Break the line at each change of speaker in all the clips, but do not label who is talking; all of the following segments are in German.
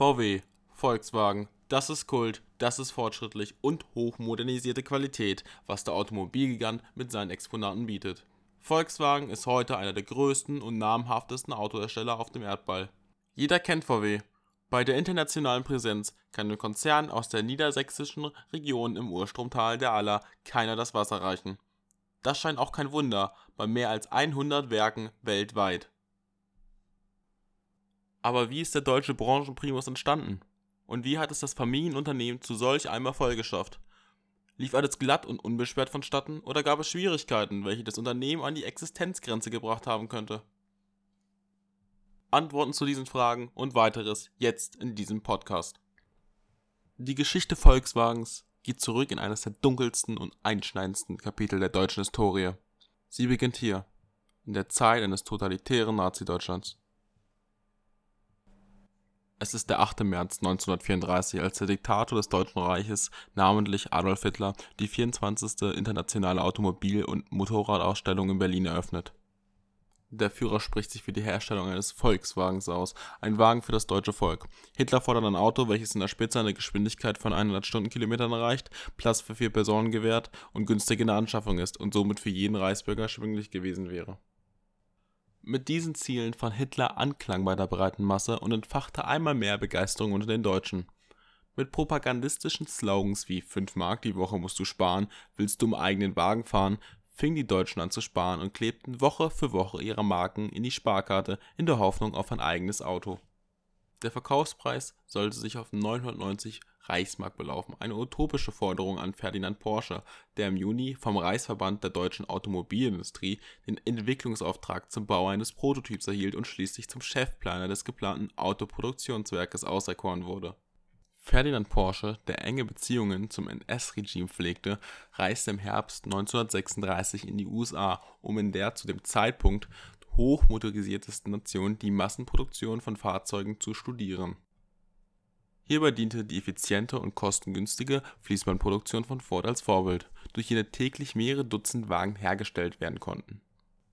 VW, Volkswagen, das ist Kult, das ist fortschrittlich und hochmodernisierte Qualität, was der Automobilgigant mit seinen Exponaten bietet. Volkswagen ist heute einer der größten und namhaftesten Autohersteller auf dem Erdball. Jeder kennt VW. Bei der internationalen Präsenz kann dem Konzern aus der niedersächsischen Region im Urstromtal der Aller keiner das Wasser reichen. Das scheint auch kein Wunder bei mehr als 100 Werken weltweit. Aber wie ist der deutsche Branchenprimus entstanden? Und wie hat es das Familienunternehmen zu solch einem Erfolg geschafft? Lief alles glatt und unbeschwert vonstatten oder gab es Schwierigkeiten, welche das Unternehmen an die Existenzgrenze gebracht haben könnte? Antworten zu diesen Fragen und weiteres jetzt in diesem Podcast. Die Geschichte Volkswagens geht zurück in eines der dunkelsten und einschneidendsten Kapitel der deutschen Historie. Sie beginnt hier, in der Zeit eines totalitären Nazi-Deutschlands. Es ist der 8. März 1934, als der Diktator des Deutschen Reiches, namentlich Adolf Hitler, die 24. Internationale Automobil- und Motorradausstellung in Berlin eröffnet. Der Führer spricht sich für die Herstellung eines Volkswagens aus, ein Wagen für das deutsche Volk. Hitler fordert ein Auto, welches in der Spitze eine Geschwindigkeit von 100 Stundenkilometern erreicht, Platz für vier Personen gewährt und günstig in der Anschaffung ist und somit für jeden Reichsbürger erschwinglich gewesen wäre mit diesen Zielen fand Hitler Anklang bei der breiten Masse und entfachte einmal mehr Begeisterung unter den Deutschen. Mit propagandistischen Slogans wie 5 Mark die Woche musst du sparen, willst du im eigenen Wagen fahren, fingen die Deutschen an zu sparen und klebten Woche für Woche ihre Marken in die Sparkarte in der Hoffnung auf ein eigenes Auto. Der Verkaufspreis sollte sich auf 990 Reichsmark belaufen, eine utopische Forderung an Ferdinand Porsche, der im Juni vom Reichsverband der deutschen Automobilindustrie den Entwicklungsauftrag zum Bau eines Prototyps erhielt und schließlich zum Chefplaner des geplanten Autoproduktionswerkes auserkoren wurde. Ferdinand Porsche, der enge Beziehungen zum NS-Regime pflegte, reiste im Herbst 1936 in die USA, um in der zu dem Zeitpunkt hochmotorisiertesten Nation die Massenproduktion von Fahrzeugen zu studieren Hierbei diente die effiziente und kostengünstige Fließbandproduktion von Ford als Vorbild, durch die täglich mehrere Dutzend Wagen hergestellt werden konnten.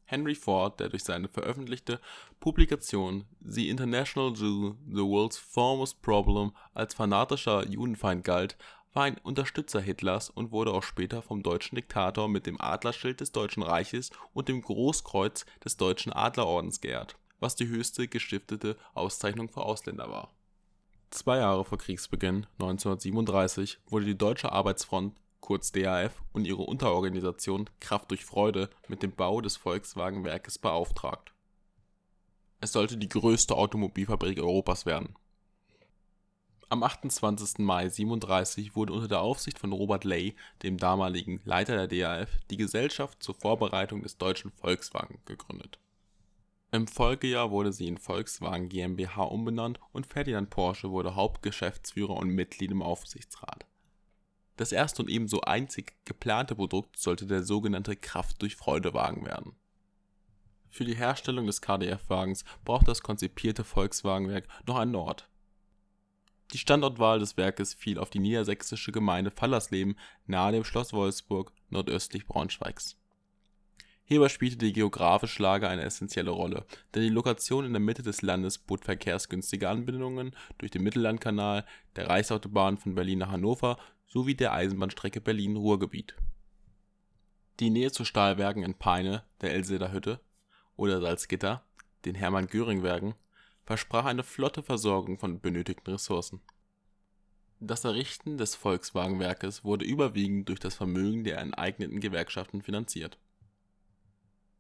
Henry Ford, der durch seine veröffentlichte Publikation The International Jew – The World's Foremost Problem als fanatischer Judenfeind galt, war ein Unterstützer Hitlers und wurde auch später vom deutschen Diktator mit dem Adlerschild des Deutschen Reiches und dem Großkreuz des Deutschen Adlerordens geehrt, was die höchste gestiftete Auszeichnung für Ausländer war Zwei Jahre vor Kriegsbeginn, 1937, wurde die Deutsche Arbeitsfront kurz (DAF) und ihre Unterorganisation Kraft durch Freude mit dem Bau des Volkswagenwerkes beauftragt. Es sollte die größte Automobilfabrik Europas werden. Am 28. Mai 1937 wurde unter der Aufsicht von Robert Ley, dem damaligen Leiter der DAF, die Gesellschaft zur Vorbereitung des Deutschen Volkswagen gegründet im Folgejahr wurde sie in Volkswagen GmbH umbenannt und Ferdinand Porsche wurde Hauptgeschäftsführer und Mitglied im Aufsichtsrat. Das erste und ebenso einzig geplante Produkt sollte der sogenannte Kraft-durch-Freude-Wagen werden. Für die Herstellung des KdF-Wagens brauchte das konzipierte Volkswagenwerk noch einen Ort. Die Standortwahl des Werkes fiel auf die niedersächsische Gemeinde Fallersleben nahe dem Schloss Wolfsburg nordöstlich Braunschweigs Hierbei spielte die geografische Lage eine essentielle Rolle, denn die Lokation in der Mitte des Landes bot verkehrsgünstige Anbindungen durch den Mittellandkanal, der Reichsautobahn von Berlin nach Hannover sowie der Eisenbahnstrecke Berlin-Ruhrgebiet. Die Nähe zu Stahlwerken in Peine, der Elsäder Hütte oder Salzgitter, den Hermann-Göring-Werken, versprach eine flotte Versorgung von benötigten Ressourcen. Das Errichten des Volkswagenwerkes wurde überwiegend durch das Vermögen der enteigneten Gewerkschaften finanziert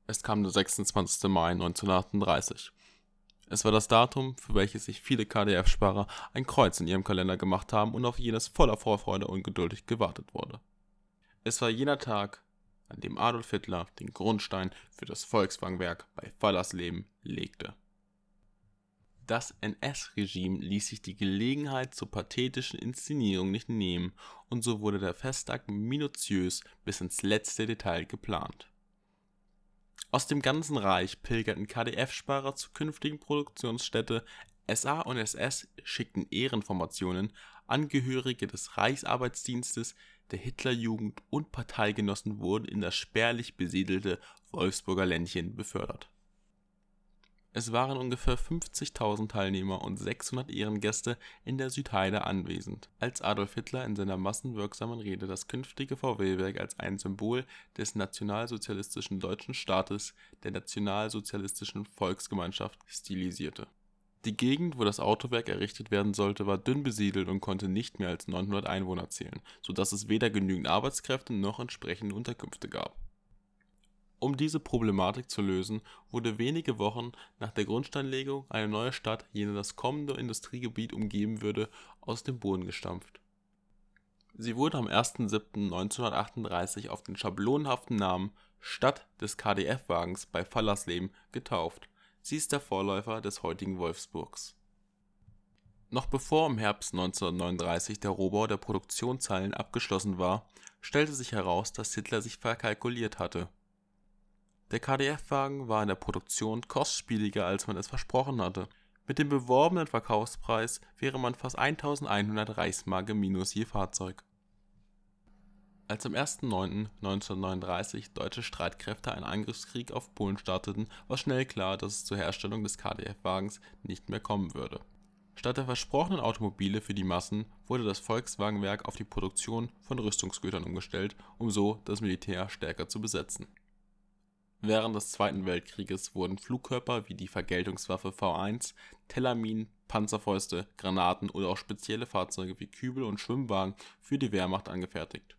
es kam der 26. Mai 1938. Es war das Datum, für welches sich viele KdF-Sparer ein Kreuz in ihrem Kalender gemacht haben und auf jenes voller Vorfreude ungeduldig gewartet wurde. Es war jener Tag, an dem Adolf Hitler den Grundstein für das Volkswagenwerk bei Fallersleben legte. Das NS-Regime ließ sich die Gelegenheit zur pathetischen Inszenierung nicht nehmen, und so wurde der Festtag minutiös bis ins letzte Detail geplant aus dem ganzen Reich pilgerten KdF-Sparer zur künftigen Produktionsstätte, SA und SS schickten Ehrenformationen, Angehörige des Reichsarbeitsdienstes, der Hitlerjugend und Parteigenossen wurden in das spärlich besiedelte Wolfsburger Ländchen befördert. Es waren ungefähr 50.000 Teilnehmer und 600 Ehrengäste in der Südheide anwesend, als Adolf Hitler in seiner massenwirksamen Rede das künftige VW-Werk als ein Symbol des nationalsozialistischen deutschen Staates, der Nationalsozialistischen Volksgemeinschaft stilisierte. Die Gegend, wo das Autowerk errichtet werden sollte, war dünn besiedelt und konnte nicht mehr als 900 Einwohner zählen, so dass es weder genügend Arbeitskräfte noch entsprechende Unterkünfte gab um diese Problematik zu lösen, wurde wenige Wochen nach der Grundsteinlegung eine neue Stadt, jene das kommende Industriegebiet umgeben würde, aus dem Boden gestampft. Sie wurde am 1. auf den schablonenhaften Namen Stadt des KdF-Wagens bei Fallersleben getauft. Sie ist der Vorläufer des heutigen Wolfsburgs. Noch bevor im Herbst 1939 der Rohbau der Produktionshallen abgeschlossen war, stellte sich heraus, dass Hitler sich verkalkuliert hatte der KdF-Wagen war in der Produktion kostspieliger als man es versprochen hatte. Mit dem beworbenen Verkaufspreis wäre man fast 1100 Reichsmark im Minus je Fahrzeug. Als am 1.9.1939 deutsche Streitkräfte einen Angriffskrieg auf Polen starteten, war schnell klar, dass es zur Herstellung des KdF-Wagens nicht mehr kommen würde. Statt der versprochenen Automobile für die Massen wurde das Volkswagenwerk auf die Produktion von Rüstungsgütern umgestellt, um so das Militär stärker zu besetzen Während des Zweiten Weltkrieges wurden Flugkörper wie die Vergeltungswaffe V1, Tellerminen, Panzerfäuste, Granaten oder auch spezielle Fahrzeuge wie Kübel und Schwimmwagen für die Wehrmacht angefertigt.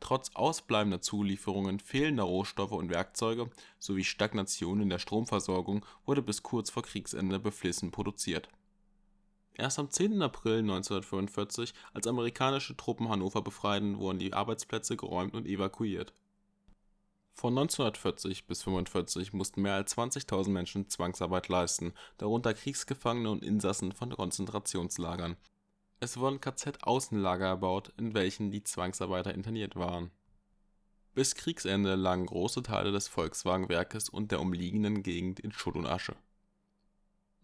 Trotz ausbleibender Zulieferungen, fehlender Rohstoffe und Werkzeuge sowie Stagnation in der Stromversorgung wurde bis kurz vor Kriegsende beflissen produziert. Erst am 10. April 1945, als amerikanische Truppen Hannover befreiten, wurden die Arbeitsplätze geräumt und evakuiert von 1940 bis 1945 mussten mehr als 20.000 Menschen Zwangsarbeit leisten, darunter Kriegsgefangene und Insassen von Konzentrationslagern. Es wurden KZ-Außenlager erbaut, in welchen die Zwangsarbeiter interniert waren. Bis Kriegsende lagen große Teile des Volkswagenwerkes und der umliegenden Gegend in Schutt und Asche.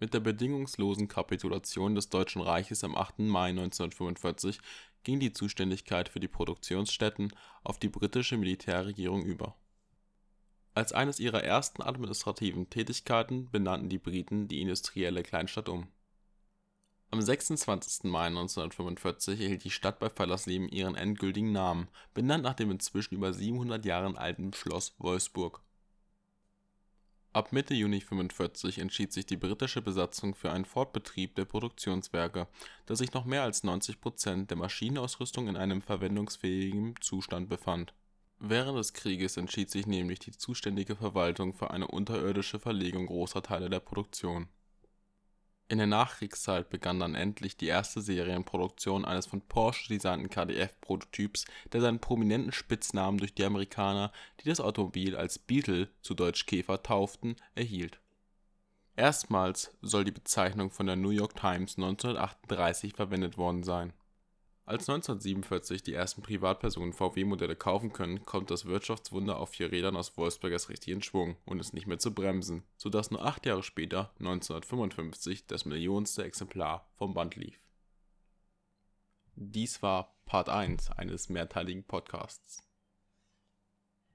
Mit der bedingungslosen Kapitulation des Deutschen Reiches am 8. Mai 1945 ging die Zuständigkeit für die Produktionsstätten auf die britische Militärregierung über als eines ihrer ersten administrativen Tätigkeiten benannten die Briten die industrielle Kleinstadt um. Am 26. Mai 1945 erhielt die Stadt bei Fallersleben ihren endgültigen Namen, benannt nach dem inzwischen über 700 Jahre alten Schloss Wolfsburg. Ab Mitte Juni 1945 entschied sich die britische Besatzung für einen Fortbetrieb der Produktionswerke, da sich noch mehr als 90 Prozent der Maschinenausrüstung in einem verwendungsfähigen Zustand befand Während des Krieges entschied sich nämlich die zuständige Verwaltung für eine unterirdische Verlegung großer Teile der Produktion. In der Nachkriegszeit begann dann endlich die erste Serienproduktion eines von Porsche designten KdF-Prototyps, der seinen prominenten Spitznamen durch die Amerikaner, die das Automobil als Beetle zu deutsch Käfer tauften, erhielt. Erstmals soll die Bezeichnung von der New York Times 1938 verwendet worden sein als 1947 die ersten Privatpersonen VW-Modelle kaufen können, kommt das Wirtschaftswunder auf vier Rädern aus Wolfsburg erst richtig in Schwung und ist nicht mehr zu bremsen, sodass nur acht Jahre später, 1955, das millionste Exemplar vom Band lief. Dies war Part 1 eines mehrteiligen Podcasts.